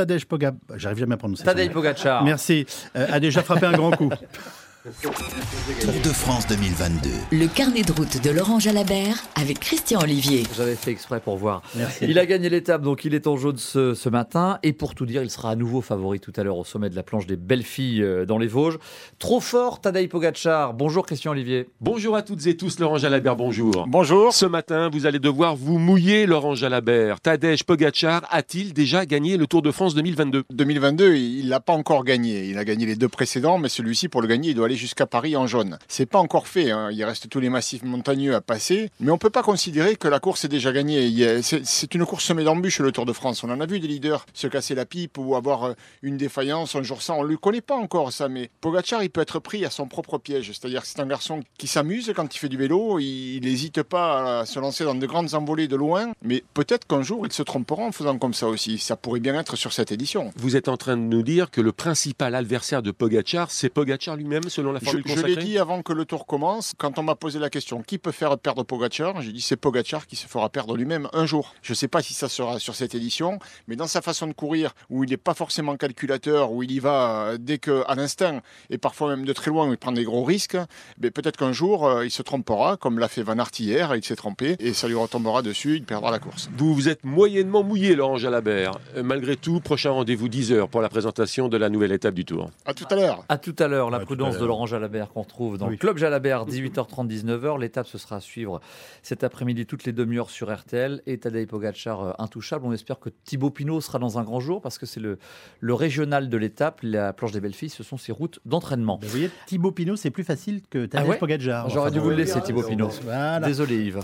Tadej Pogacar, j'arrive jamais à prononcer. Tadej Pogacar. Merci. Euh, a déjà frappé un grand coup. Tour de France 2022. Le carnet de route de Laurent Jalabert avec Christian Olivier. J'avais fait exprès pour voir. Merci. Il a gagné l'étape, donc il est en jaune ce, ce matin. Et pour tout dire, il sera à nouveau favori tout à l'heure au sommet de la planche des belles filles euh, dans les Vosges. Trop fort, Tadej Pogacar. Bonjour Christian Olivier. Bonjour à toutes et tous, Laurent Jalabert, bonjour. Bonjour. Ce matin, vous allez devoir vous mouiller, Laurent Jalabert. Tadej Pogacar a-t-il déjà gagné le Tour de France 2022 2022, il l'a pas encore gagné. Il a gagné les deux précédents, mais celui-ci, pour le gagner, il doit jusqu'à Paris en jaune. C'est pas encore fait. hein. Il reste tous les massifs montagneux à passer, mais on peut pas considérer que la course est déjà gagnée. C'est une course semée d'embûches le Tour de France. On en a vu des leaders se casser la pipe ou avoir euh, une défaillance un jour sans. On le connaît pas encore ça, mais Pogacar, il peut être pris à son propre piège. C'est-à-dire que c'est un garçon qui s'amuse quand il fait du vélo. Il n'hésite pas à se lancer dans de grandes envolées de loin, mais peut-être qu'un jour il se trompera en faisant comme ça aussi. Ça pourrait bien être sur cette édition. Vous êtes en train de nous dire que le principal adversaire de Pogacar, c'est Pogacar lui-même, selon la Je, formule je consacrée l'ai dit avant que le tour commence, quand on m'a posé la question qui peut faire perdre Pogacar, j'ai dit c'est Pogacar qui se fera perdre lui-même un jour. Je ne sais pas si ça sera sur cette édition, mais dans sa façon de courir, où il n'est pas forcément calculateur, où il y va euh, dès que à l'instinct, et parfois même de très loin, où il prend des gros risques, mais peut-être qu'un jour euh, il se trompera, comme l'a fait Van Aert hier, il s'est trompé, et ça lui retombera dessus, il perdra la course. Vous vous êtes moyennement mouillé, Laurent Jalabert. Euh, malgré tout, prochain rendez-vous 10h pour la présentation de la nouvelle étape du Tour. À tout à l'heure. À tout à l'heure, la À prudence à de l'heure. Laurent Jalabert qu'on retrouve dans Oui. le Club Jalabert, 18h30, 19h. L'étape, ce sera à suivre cet après-midi toutes les demi-heures sur RTL. Et Tadej Pogacar euh, intouchable. On espère que Thibaut Pinot sera dans un grand jour parce que c'est le, le régional de l'étape. La planche des belles filles, ce sont ses routes d'entraînement. Ben, vous voyez, Thibaut Pinot, c'est plus facile que Tadej Ah ouais Pogacar. J'aurais dû vous le bon, laisser, Thibaut Pinot. Voilà. Désolé Yves.